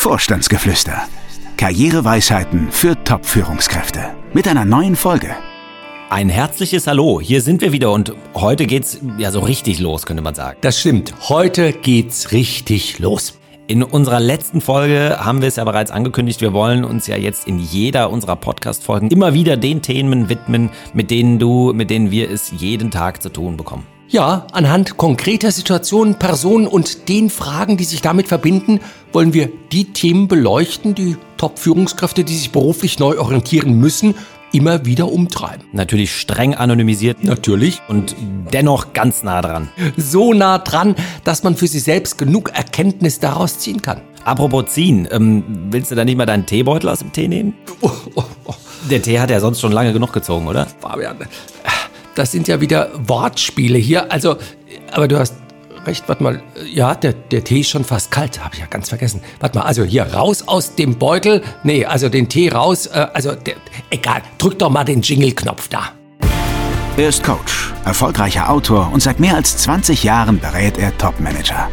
Vorstandsgeflüster. Karriereweisheiten für Top-Führungskräfte. Mit einer neuen Folge. Ein herzliches Hallo, hier sind wir wieder und heute geht's ja so richtig los, könnte man sagen. Das stimmt, heute geht's richtig los. In unserer letzten Folge haben wir es ja bereits angekündigt, wir wollen uns ja jetzt in jeder unserer Podcast-Folgen immer wieder den Themen widmen, mit denen du, mit denen wir es jeden Tag zu tun bekommen. Ja, anhand konkreter Situationen, Personen und den Fragen, die sich damit verbinden, wollen wir die Themen beleuchten, die Top-Führungskräfte, die sich beruflich neu orientieren müssen, immer wieder umtreiben. Natürlich streng anonymisiert. Natürlich. Und dennoch ganz nah dran. So nah dran, dass man für sich selbst genug Erkenntnis daraus ziehen kann. Apropos ziehen, ähm, willst du da nicht mal deinen Teebeutel aus dem Tee nehmen? Oh, oh, oh. Der Tee hat ja sonst schon lange genug gezogen, oder? Fabian, das sind ja wieder Wortspiele hier. Also, aber du hast recht, warte mal. Ja, der, der Tee ist schon fast kalt, habe ich ja ganz vergessen. Warte mal, also hier raus aus dem Beutel. Nee, also den Tee raus. Äh, also, der, egal, drück doch mal den Jingle-Knopf da. Er ist Coach, erfolgreicher Autor und seit mehr als 20 Jahren berät er Top-Manager.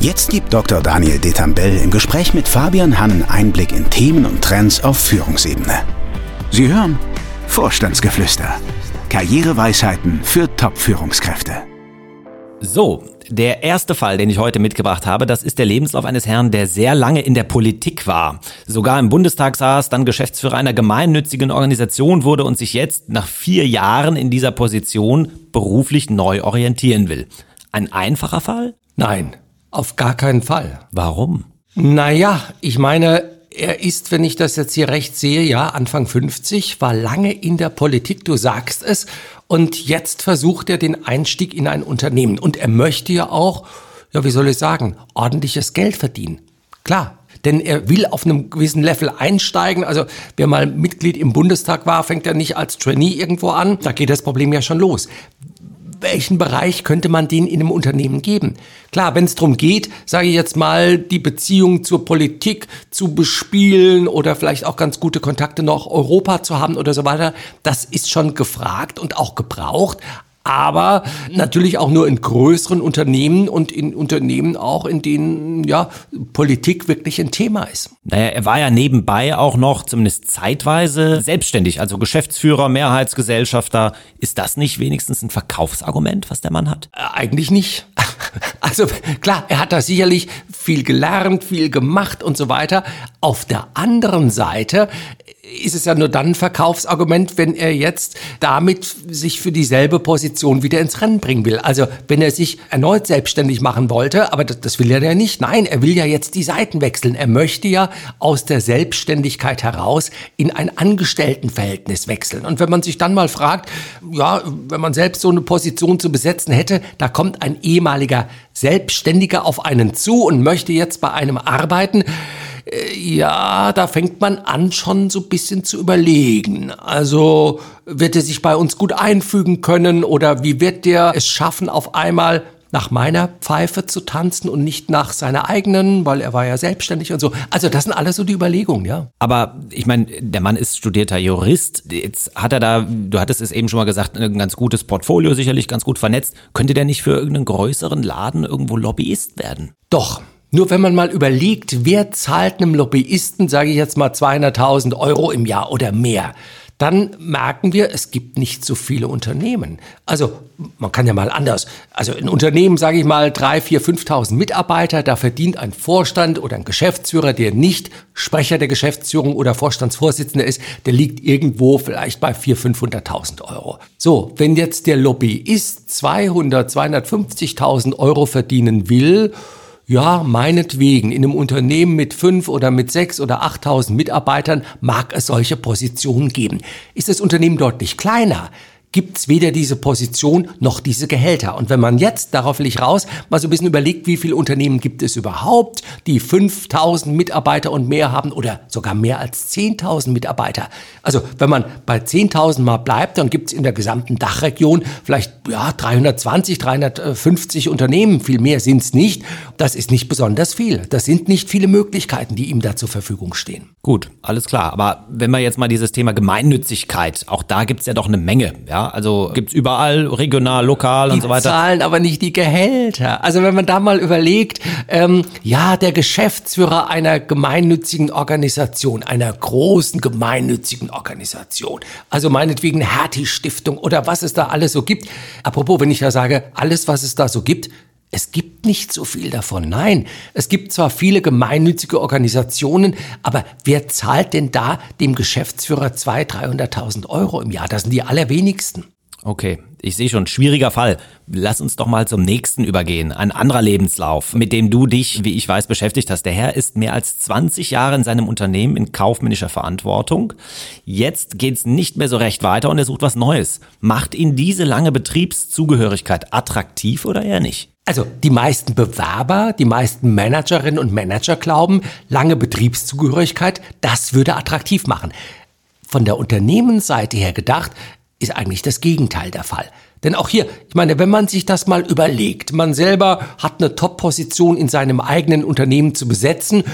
Jetzt gibt Dr. Daniel Detambell im Gespräch mit Fabian Hannen Einblick in Themen und Trends auf Führungsebene. Sie hören Vorstandsgeflüster Karriereweisheiten für Top-Führungskräfte. So, der erste Fall, den ich heute mitgebracht habe, das ist der Lebenslauf eines Herrn, der sehr lange in der Politik war. Sogar im Bundestag saß, dann Geschäftsführer einer gemeinnützigen Organisation wurde und sich jetzt nach vier Jahren in dieser Position beruflich neu orientieren will. Ein einfacher Fall? Nein, auf gar keinen Fall. Warum? Naja, ich meine, er ist, wenn ich das jetzt hier recht sehe, ja, Anfang 50, war lange in der Politik, du sagst es, und jetzt versucht er den Einstieg in ein Unternehmen. Und er möchte ja auch, ja, wie soll ich sagen, ordentliches Geld verdienen. Klar, denn er will auf einem gewissen Level einsteigen. Also wer mal Mitglied im Bundestag war, fängt ja nicht als Trainee irgendwo an. Da geht das Problem ja schon los welchen Bereich könnte man den in einem Unternehmen geben? Klar, wenn es darum geht, sage ich jetzt mal, die Beziehung zur Politik zu bespielen oder vielleicht auch ganz gute Kontakte nach Europa zu haben oder so weiter, das ist schon gefragt und auch gebraucht aber natürlich auch nur in größeren Unternehmen und in Unternehmen auch, in denen ja Politik wirklich ein Thema ist. Naja, er war ja nebenbei auch noch zumindest zeitweise selbstständig, also Geschäftsführer, Mehrheitsgesellschafter. Ist das nicht wenigstens ein Verkaufsargument, was der Mann hat? Äh, eigentlich nicht. Also klar, er hat da sicherlich viel gelernt, viel gemacht und so weiter. Auf der anderen Seite ist es ja nur dann ein Verkaufsargument, wenn er jetzt damit sich für dieselbe Position wieder ins Rennen bringen will. Also wenn er sich erneut selbstständig machen wollte, aber das, das will er ja nicht. Nein, er will ja jetzt die Seiten wechseln. Er möchte ja aus der Selbstständigkeit heraus in ein Angestelltenverhältnis wechseln. Und wenn man sich dann mal fragt, ja, wenn man selbst so eine Position zu besetzen hätte, da kommt ein ehemaliger Selbstständiger auf einen zu und möchte jetzt bei einem arbeiten, ja, da fängt man an, schon so ein bisschen zu überlegen. Also wird er sich bei uns gut einfügen können oder wie wird der es schaffen, auf einmal nach meiner Pfeife zu tanzen und nicht nach seiner eigenen, weil er war ja selbstständig und so. Also das sind alles so die Überlegungen, ja. Aber ich meine, der Mann ist studierter Jurist. Jetzt hat er da, du hattest es eben schon mal gesagt, ein ganz gutes Portfolio, sicherlich ganz gut vernetzt. Könnte der nicht für irgendeinen größeren Laden irgendwo Lobbyist werden? Doch, nur wenn man mal überlegt, wer zahlt einem Lobbyisten, sage ich jetzt mal 200.000 Euro im Jahr oder mehr, dann merken wir, es gibt nicht so viele Unternehmen. Also man kann ja mal anders. Also ein Unternehmen, sage ich mal, 3, 4, 5.000 Mitarbeiter, da verdient ein Vorstand oder ein Geschäftsführer, der nicht Sprecher der Geschäftsführung oder Vorstandsvorsitzender ist, der liegt irgendwo vielleicht bei 400.000, 500.000 Euro. So, wenn jetzt der Lobbyist 200, 250.000 Euro verdienen will, ja, meinetwegen, in einem Unternehmen mit fünf oder mit sechs oder achttausend Mitarbeitern mag es solche Positionen geben. Ist das Unternehmen deutlich kleiner, gibt's weder diese Position noch diese Gehälter. Und wenn man jetzt, darauf will ich raus, mal so ein bisschen überlegt, wie viele Unternehmen gibt es überhaupt, die 5000 Mitarbeiter und mehr haben oder sogar mehr als 10.000 Mitarbeiter. Also wenn man bei 10.000 mal bleibt, dann gibt's in der gesamten Dachregion vielleicht ja, 320, 350 Unternehmen. Viel mehr sind's nicht. Das ist nicht besonders viel. Das sind nicht viele Möglichkeiten, die ihm da zur Verfügung stehen. Gut, alles klar. Aber wenn wir jetzt mal dieses Thema Gemeinnützigkeit, auch da gibt's ja doch eine Menge. Ja? Ja, also gibt's überall, regional, lokal die und so weiter. Die zahlen aber nicht die Gehälter. Also wenn man da mal überlegt, ähm, ja, der Geschäftsführer einer gemeinnützigen Organisation, einer großen gemeinnützigen Organisation, also meinetwegen Hertie-Stiftung oder was es da alles so gibt. Apropos, wenn ich ja sage, alles, was es da so gibt, es gibt nicht so viel davon. Nein, es gibt zwar viele gemeinnützige Organisationen, aber wer zahlt denn da dem Geschäftsführer 200.000, 300.000 Euro im Jahr? Das sind die allerwenigsten. Okay, ich sehe schon, schwieriger Fall. Lass uns doch mal zum nächsten übergehen. Ein anderer Lebenslauf, mit dem du dich, wie ich weiß, beschäftigt hast. Der Herr ist mehr als 20 Jahre in seinem Unternehmen in kaufmännischer Verantwortung. Jetzt geht's nicht mehr so recht weiter und er sucht was Neues. Macht ihn diese lange Betriebszugehörigkeit attraktiv oder eher nicht? Also die meisten Bewerber, die meisten Managerinnen und Manager glauben, lange Betriebszugehörigkeit, das würde attraktiv machen. Von der Unternehmensseite her gedacht, ist eigentlich das Gegenteil der Fall. Denn auch hier, ich meine, wenn man sich das mal überlegt, man selber hat eine Top-Position in seinem eigenen Unternehmen zu besetzen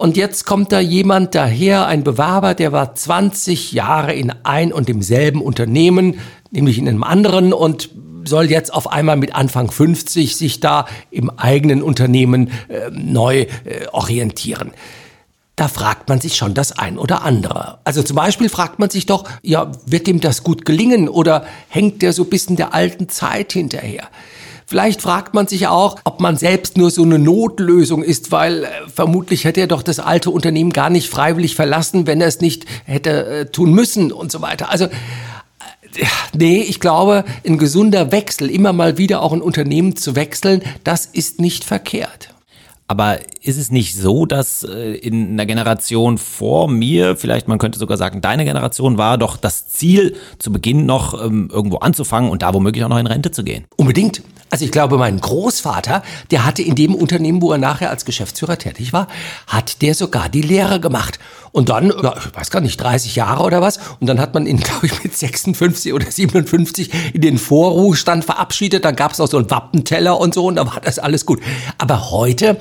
und jetzt kommt da jemand daher, ein Bewerber, der war 20 Jahre in ein und demselben Unternehmen, nämlich in einem anderen und soll jetzt auf einmal mit Anfang 50 sich da im eigenen Unternehmen äh, neu äh, orientieren. Da fragt man sich schon das ein oder andere. Also zum Beispiel fragt man sich doch, ja, wird dem das gut gelingen oder hängt der so ein bisschen der alten Zeit hinterher? Vielleicht fragt man sich auch, ob man selbst nur so eine Notlösung ist, weil äh, vermutlich hätte er doch das alte Unternehmen gar nicht freiwillig verlassen, wenn er es nicht hätte äh, tun müssen und so weiter. Also Nee, ich glaube, ein gesunder Wechsel, immer mal wieder auch ein Unternehmen zu wechseln, das ist nicht verkehrt. Aber ist es nicht so, dass äh, in einer Generation vor mir, vielleicht man könnte sogar sagen, deine Generation war doch das Ziel, zu Beginn noch ähm, irgendwo anzufangen und da womöglich auch noch in Rente zu gehen? Unbedingt. Also ich glaube, mein Großvater, der hatte in dem Unternehmen, wo er nachher als Geschäftsführer tätig war, hat der sogar die Lehre gemacht. Und dann, ja, ich weiß gar nicht, 30 Jahre oder was. Und dann hat man ihn, glaube ich, mit 56 oder 57 in den Vorruhestand verabschiedet. Dann gab es auch so einen Wappenteller und so und dann war das alles gut. Aber heute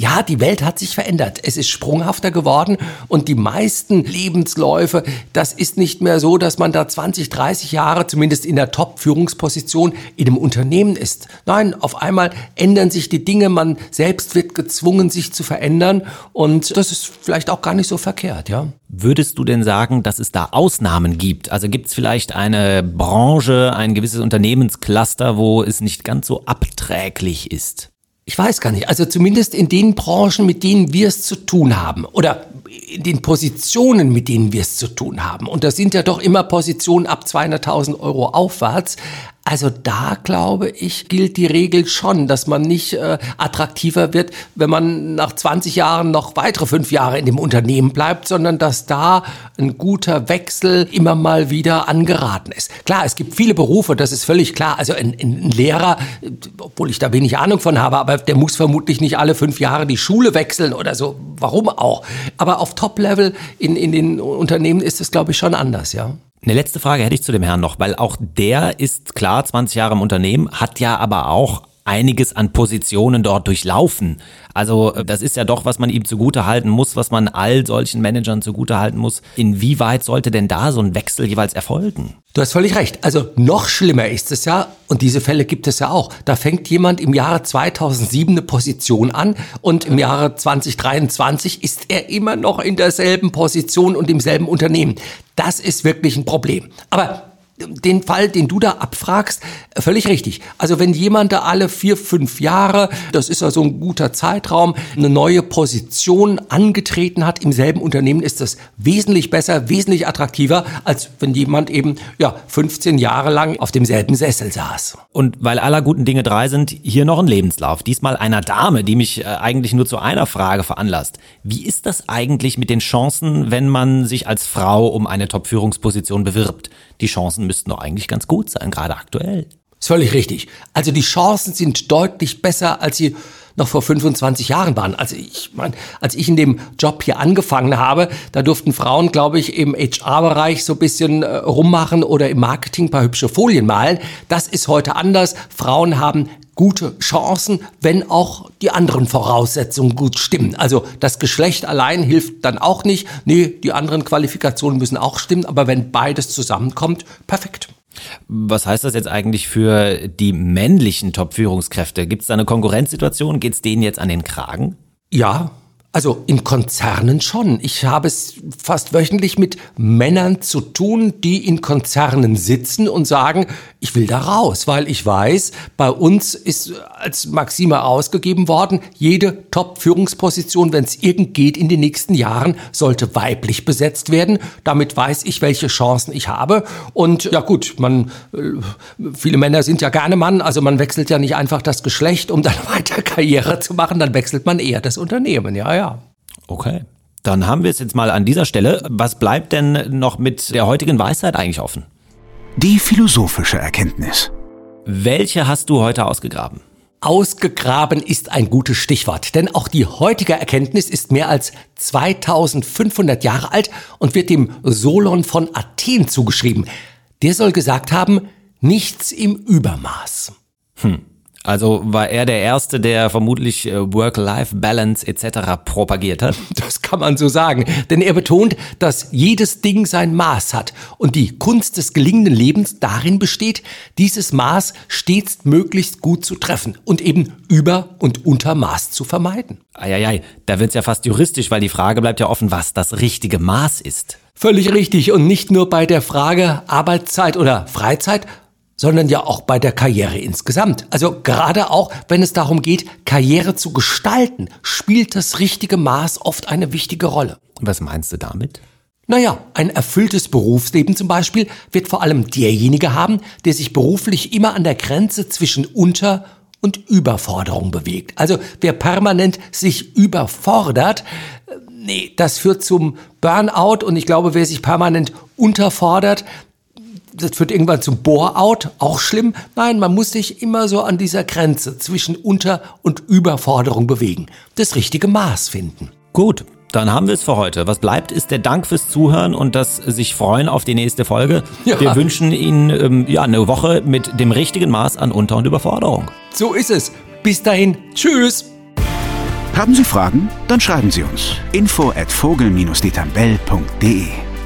ja, die Welt hat sich verändert. Es ist sprunghafter geworden und die meisten Lebensläufe, das ist nicht mehr so, dass man da 20, 30 Jahre zumindest in der Top-Führungsposition in einem Unternehmen ist. Nein, auf einmal ändern sich die Dinge, man selbst wird gezwungen, sich zu verändern und das ist vielleicht auch gar nicht so verkehrt, ja. Würdest du denn sagen, dass es da Ausnahmen gibt? Also gibt es vielleicht eine Branche, ein gewisses Unternehmenscluster, wo es nicht ganz so abträglich ist? Ich weiß gar nicht. Also zumindest in den Branchen, mit denen wir es zu tun haben. Oder in den Positionen, mit denen wir es zu tun haben. Und das sind ja doch immer Positionen ab 200.000 Euro aufwärts. Also da glaube ich, gilt die Regel schon, dass man nicht äh, attraktiver wird, wenn man nach 20 Jahren noch weitere fünf Jahre in dem Unternehmen bleibt, sondern dass da ein guter Wechsel immer mal wieder angeraten ist. Klar, es gibt viele Berufe, das ist völlig klar. Also ein, ein Lehrer, obwohl ich da wenig Ahnung von habe, aber der muss vermutlich nicht alle fünf Jahre die Schule wechseln oder so. Warum auch? Aber auf Top-Level in, in den Unternehmen ist es, glaube ich, schon anders, ja. Eine letzte Frage hätte ich zu dem Herrn noch, weil auch der ist klar 20 Jahre im Unternehmen, hat ja aber auch einiges an Positionen dort durchlaufen. Also äh, das ist ja doch, was man ihm zugute halten muss, was man all solchen Managern zugute halten muss. Inwieweit sollte denn da so ein Wechsel jeweils erfolgen? Du hast völlig recht. Also noch schlimmer ist es ja, und diese Fälle gibt es ja auch. Da fängt jemand im Jahre 2007 eine Position an und im Jahre 2023 ist er immer noch in derselben Position und im selben Unternehmen. Das ist wirklich ein Problem. Aber den Fall, den du da abfragst, völlig richtig. Also wenn jemand da alle vier, fünf Jahre, das ist ja so ein guter Zeitraum, eine neue Position angetreten hat im selben Unternehmen, ist das wesentlich besser, wesentlich attraktiver, als wenn jemand eben ja 15 Jahre lang auf demselben Sessel saß. Und weil aller guten Dinge drei sind, hier noch ein Lebenslauf. Diesmal einer Dame, die mich äh, eigentlich nur zu einer Frage veranlasst. Wie ist das eigentlich mit den Chancen, wenn man sich als Frau um eine Top-Führungsposition bewirbt? Die Chancen müssten doch eigentlich ganz gut sein, gerade aktuell. Ist völlig richtig. Also die Chancen sind deutlich besser, als sie noch vor 25 Jahren waren. Also ich meine, als ich in dem Job hier angefangen habe, da durften Frauen, glaube ich, im HR-Bereich so ein bisschen äh, rummachen oder im Marketing ein paar hübsche Folien malen. Das ist heute anders. Frauen haben gute Chancen, wenn auch die anderen Voraussetzungen gut stimmen. Also das Geschlecht allein hilft dann auch nicht. Nee, die anderen Qualifikationen müssen auch stimmen, aber wenn beides zusammenkommt, perfekt. Was heißt das jetzt eigentlich für die männlichen Top-Führungskräfte? Gibt es da eine Konkurrenzsituation? Geht es denen jetzt an den Kragen? Ja, also in Konzernen schon. Ich habe es fast wöchentlich mit Männern zu tun, die in Konzernen sitzen und sagen, ich will da raus, weil ich weiß, bei uns ist als Maxime ausgegeben worden, jede Top-Führungsposition, wenn es irgend geht in den nächsten Jahren, sollte weiblich besetzt werden. Damit weiß ich, welche Chancen ich habe. Und ja gut, man, äh, viele Männer sind ja gerne Mann, also man wechselt ja nicht einfach das Geschlecht, um dann weiter Karriere zu machen, dann wechselt man eher das Unternehmen, ja, ja. Okay. Dann haben wir es jetzt mal an dieser Stelle. Was bleibt denn noch mit der heutigen Weisheit eigentlich offen? Die philosophische Erkenntnis. Welche hast du heute ausgegraben? Ausgegraben ist ein gutes Stichwort, denn auch die heutige Erkenntnis ist mehr als 2500 Jahre alt und wird dem Solon von Athen zugeschrieben. Der soll gesagt haben, nichts im Übermaß. Hm. Also war er der Erste, der vermutlich äh, Work-Life-Balance etc. propagiert hat? Das kann man so sagen, denn er betont, dass jedes Ding sein Maß hat und die Kunst des gelingenden Lebens darin besteht, dieses Maß stets möglichst gut zu treffen und eben über und unter Maß zu vermeiden. Eieiei, da wird's ja fast juristisch, weil die Frage bleibt ja offen, was das richtige Maß ist. Völlig richtig und nicht nur bei der Frage Arbeitszeit oder Freizeit, sondern ja auch bei der Karriere insgesamt. Also gerade auch, wenn es darum geht, Karriere zu gestalten, spielt das richtige Maß oft eine wichtige Rolle. Was meinst du damit? Naja, ein erfülltes Berufsleben zum Beispiel wird vor allem derjenige haben, der sich beruflich immer an der Grenze zwischen Unter- und Überforderung bewegt. Also wer permanent sich überfordert, äh, nee, das führt zum Burnout und ich glaube, wer sich permanent unterfordert, das führt irgendwann zum Bore-out, auch schlimm. Nein, man muss sich immer so an dieser Grenze zwischen Unter- und Überforderung bewegen. Das richtige Maß finden. Gut, dann haben wir es für heute. Was bleibt, ist der Dank fürs Zuhören und das sich freuen auf die nächste Folge. Ja. Wir wünschen Ihnen ähm, ja, eine Woche mit dem richtigen Maß an Unter- und Überforderung. So ist es. Bis dahin. Tschüss. Haben Sie Fragen? Dann schreiben Sie uns. Info at vogel-detambell.de